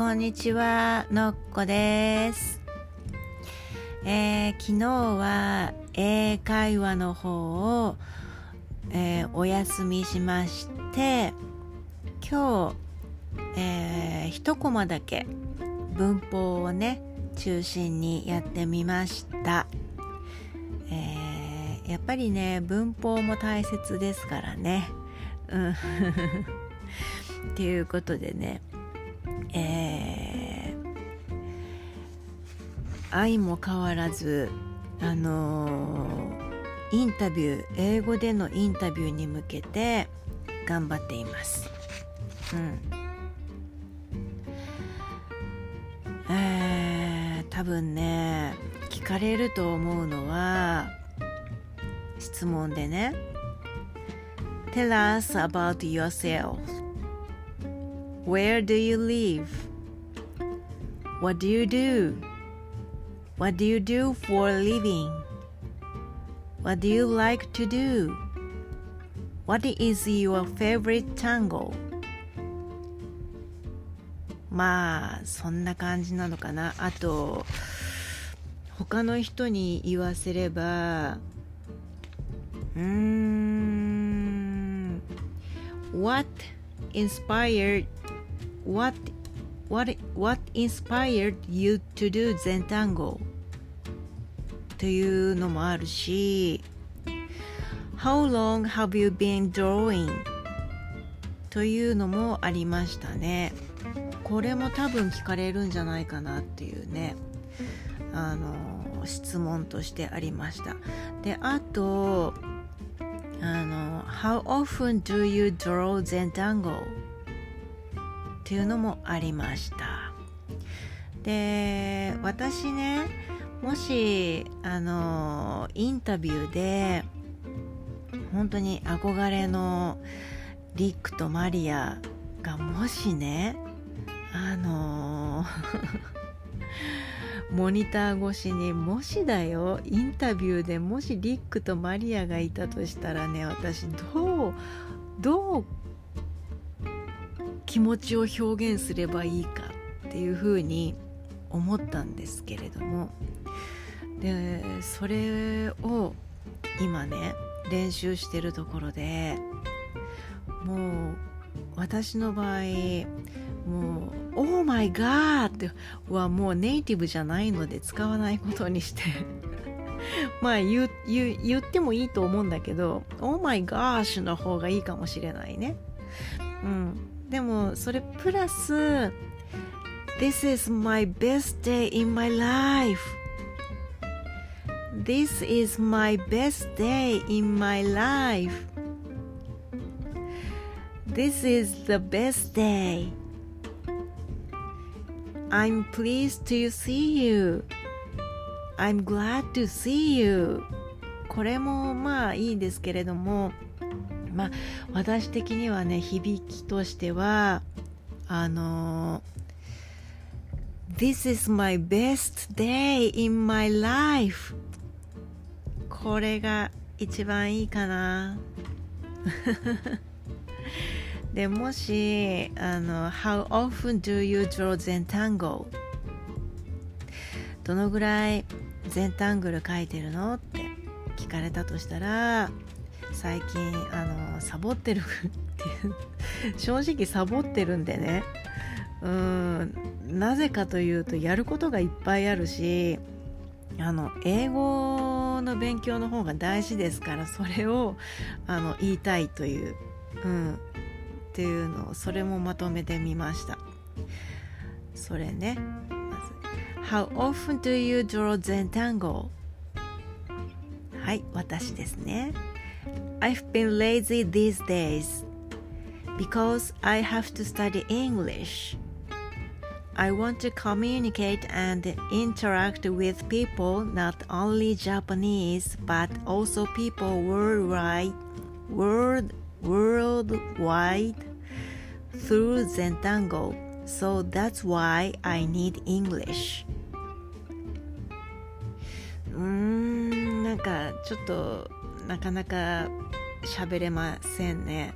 こんにちは、のっこです。えー昨日は英会話の方を、えーお休みしまして、今日、えー一コマだけ文法をね、中心にやってみました。えーやっぱりね、文法も大切ですからね。うん。っていうことでね、えー愛も変わらずあのーインタビュー英語でのインタビューに向けて頑張っています。うん。えー多分ね聞かれると思うのは質問でね Tell us about yourself Where do you live? What do you do? What do you do for a living? What do you like to do? What is your favorite tango? まあそんな感じなのかなあと他の人に言わせればうーん What inspired what what what inspired you to do Zentango というのもあるし How long have you been drawing というのもありましたねこれも多分聞かれるんじゃないかなっていうねあの質問としてありましたであとあの How often do you draw Zentango? っていうのもありました。で私ねもしあのインタビューで本当に憧れのリックとマリアがもしねあの モニター越しにもしだよインタビューでもしリックとマリアがいたとしたらね私どうどう気持ちを表現すればいいかっていうふうに思ったんですけれどもでそれを今ね練習してるところでもう私の場合もう「オーマイガー!」ってはもうネイティブじゃないので使わないことにして まあ言言言ってもいいと思うんだけど「オーマイガーシュ」の方がいいかもしれないね。うん、でもそれプラス「This is my best day in my life」This is my best day in my life. This is the best day. I'm pleased to see you. I'm glad to see you. これもまあいいんですけれども、まあ私的にはね、響きとしては、あの、This is my best day in my life. これが一番いいかな。でもしあの「How often do you draw Zentangle?」どのぐらいゼンタングル書いてるの？って聞かれたとしたら最近あのサボってる っていう正直サボってるんでね。うんなぜかというとやることがいっぱいあるしあの英語の勉強の方が大事ですからそれをあの言いたいという、うん、っていうのをそれもまとめてみました。それねまず How often do you draw Zentangle? はい私ですね。I've been lazy these days because I have to study English I want to communicate and interact with people not only Japanese but also people worldwide world worldwide through Zentango. So that's why I need English. うーん、なんかちょっと なかなか喋れませんね。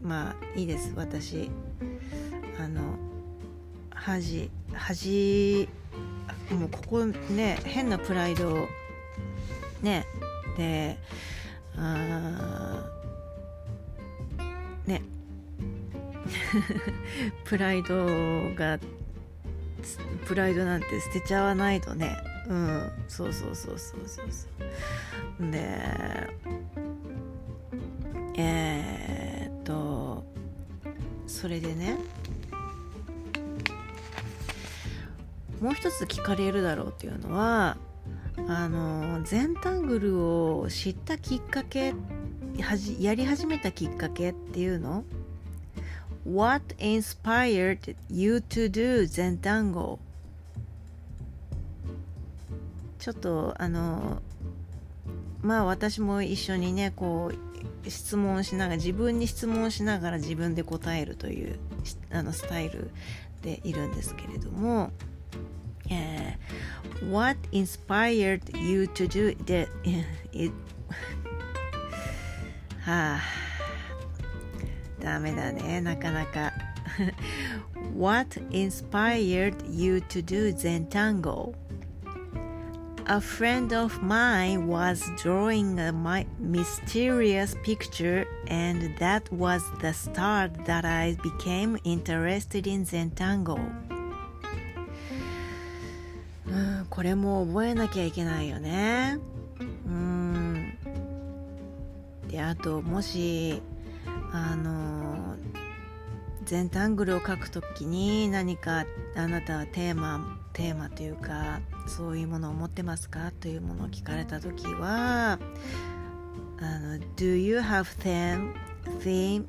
まあいいです、私。あの、恥恥もうここね変なプライドねであね プライドがプライドなんて捨てちゃわないとねうん。そうそうそうそうそうそう。でえー、っとそれでねもう一つ聞かれるだろうっていうのはあの全タングルを知ったきっかけはじやり始めたきっかけっていうの？What inspired you to do 全単語ちょっとあのまあ私も一緒にねこう質問しながら自分に質問しながら自分で答えるというあのスタイルでいるんですけれども、えー、What inspired you to do that? It はあダメだねなかなか What inspired you to do Zentango? A friend of mine was drawing a mysterious picture, and that was the start that I became interested in Zentango. うんこれも覚えなきゃいけないよね。うんであともしあの全タングルを書くときに何かあなたはテーマテーマというかそういうものを持ってますかというものを聞かれたときはあの Do you have theme? theme?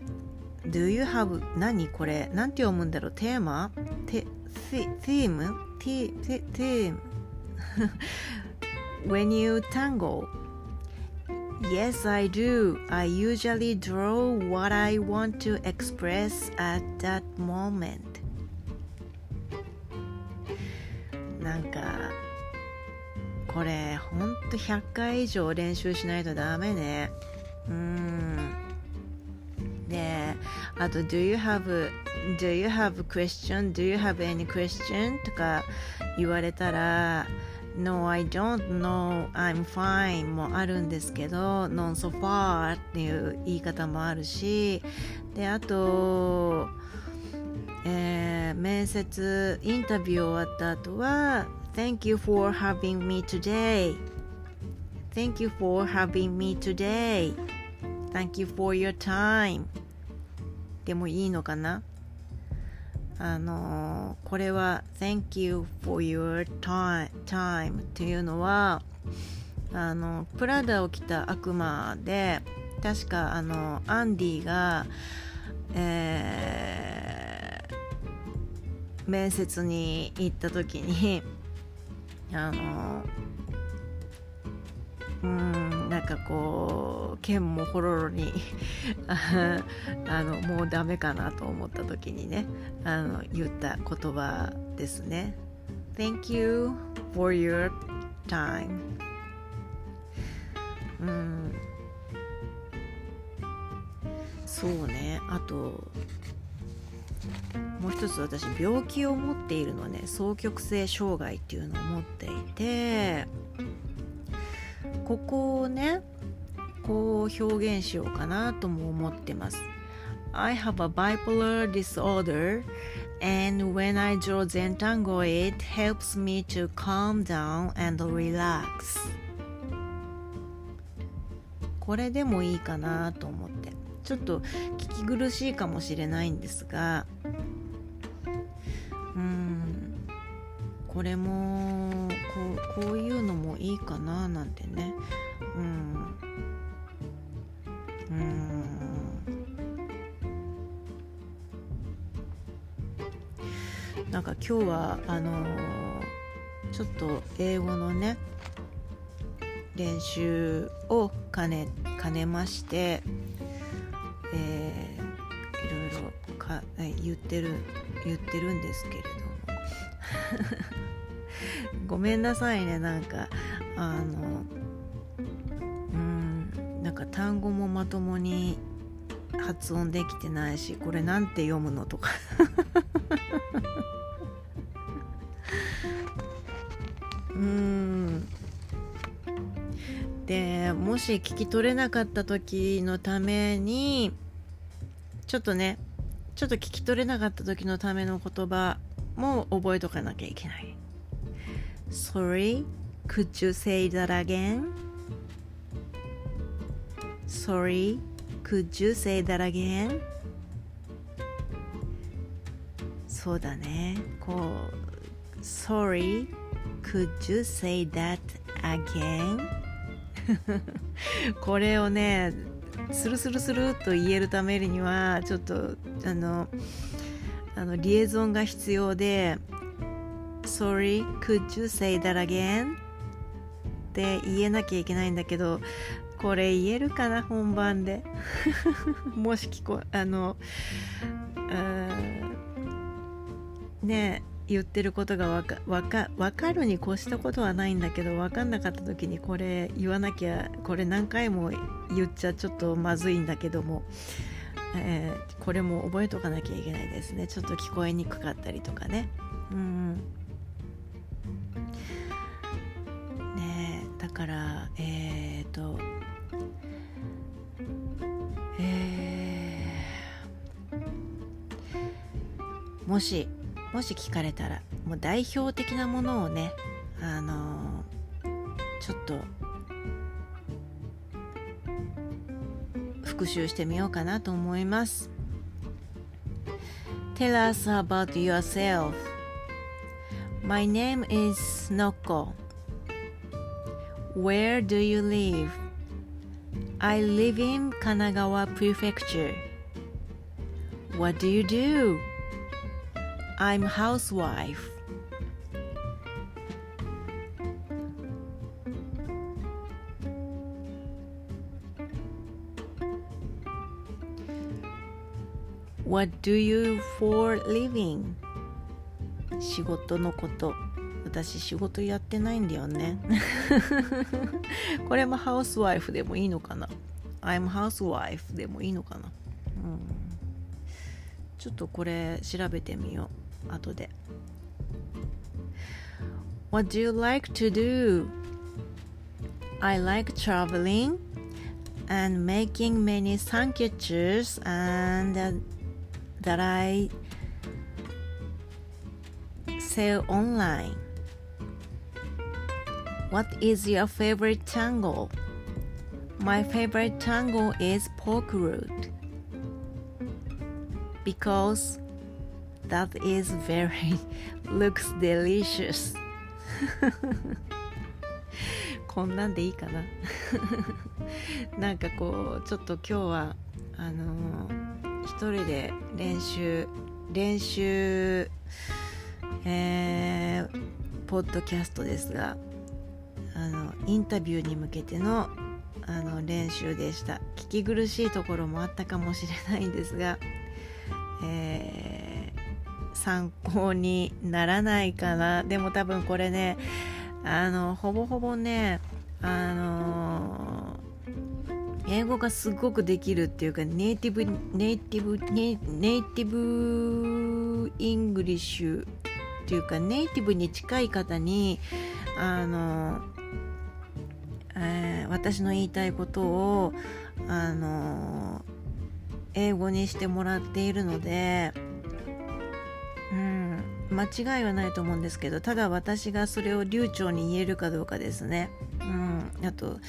Do you have 何これなんて読むんだろうテーマテ theme? theme? When you tangle Yes, I do. I usually draw what I want to express at that moment. なんかこれほんと100回以上練習しないとダメねうんであと Do you have Do you have question? Do you have any question? とか言われたら No, I don't know, I'm fine もあるんですけど Non so far っていう言い方もあるしであと、えー、面接インタビュー終わった後は Thank you for having me today Thank you for having me today Thank you for your time でもいいのかなあのこれは Thank you for your time, time っていうのはあのプラダを着た悪魔で確かあのアンディが、えー、面接に行った時にあのうんなんかこう剣もほろろに あのもうダメかなと思った時にねあの言った言葉ですね。Thank you for your time. うん。そうね。あともう一つ私病気を持っているのね双極性障害っていうのを持っていてここをねこう表現しようかなとも思ってます。I have a bipolar disorder and when I draw Zentango it helps me to calm down and relax. これでもいいかなと思って。ちょっと聞き苦しいかもしれないんですがこれもこうこういうのもいいかななんてね。うん。うん。なんか今日はあのー、ちょっと英語のね練習を兼ね兼ねまして、えー、いろいろか言ってる言ってるんですけれども。ごめんなさいねなんかあのうんなんか単語もまともに発音できてないしこれなんて読むのとか。うん。でもし聞き取れなかった時のためにちょっとねちょっと聞き取れなかった時のための言葉も覚えとかなきゃいけない。Sorry, could you say that again? Sorry, could you say that again? そうだねこう Sorry, could you say that again? これをねスルスルスルと言えるためにはちょっとあのあのリエゾンが必要で Sorry, could you say that again? って言えなきゃいけないんだけどこれ言えるかな本番で。もし聞こあのね言ってることがわかわか分かるに越したことはないんだけど分かんなかった時にこれ言わなきゃこれ何回も言っちゃちょっとまずいんだけども、えー、これも覚えとかなきゃいけないですね。ちょっと聞こえにくかったりとかね。うん。からえっ、ー、とえー、もしもし聞かれたらもう代表的なものをねあのちょっと復習してみようかなと思います。Tell us about yourself. My name is Noko. Where do you live? I live in Kanagawa Prefecture What do you do? I'm housewife. What do you for living? 仕事のこと 私仕事やってないんだよねこれもハウスワイフでもいいのかな I'm housewife でもいいのかなうんちょっとこれ調べてみよう後で What do you like to do? I like traveling and making many sandwiches and uh, that I sell online. What is your favorite tango? My favorite tango is pork root because That is very looks delicious こんなんでいいかななんかこうちょっと今日はあのー、一人で練習練習えー、ポッドキャストですがあのインタビューに向けてのあの練習でした。聞き苦しいところもあったかもしれないんですが、えー参考にならないかな。でも多分これねあのほぼほぼねあの英語がすごくできるっていうかネイティブネイティブネイティブイングリッシュっていうかネイティブに近い方にあの、えー、私の言いたいことをあの英語にしてもらっているのでうん間違いはないと思うんですけどただ私がそれを流暢に言えるかどうかですね。うんあと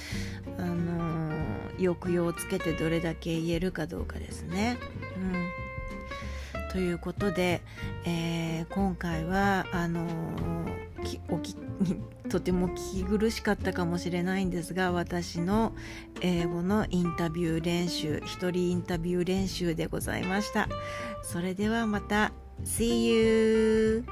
あの、抑揚をつけてどれだけ言えるかどうかですね。うん。ということで、えー、今回はあのー、おき とても聞き苦しかったかもしれないんですが私の英語のインタビュー練習一人インタビュー練習でございましたそれではまた See you!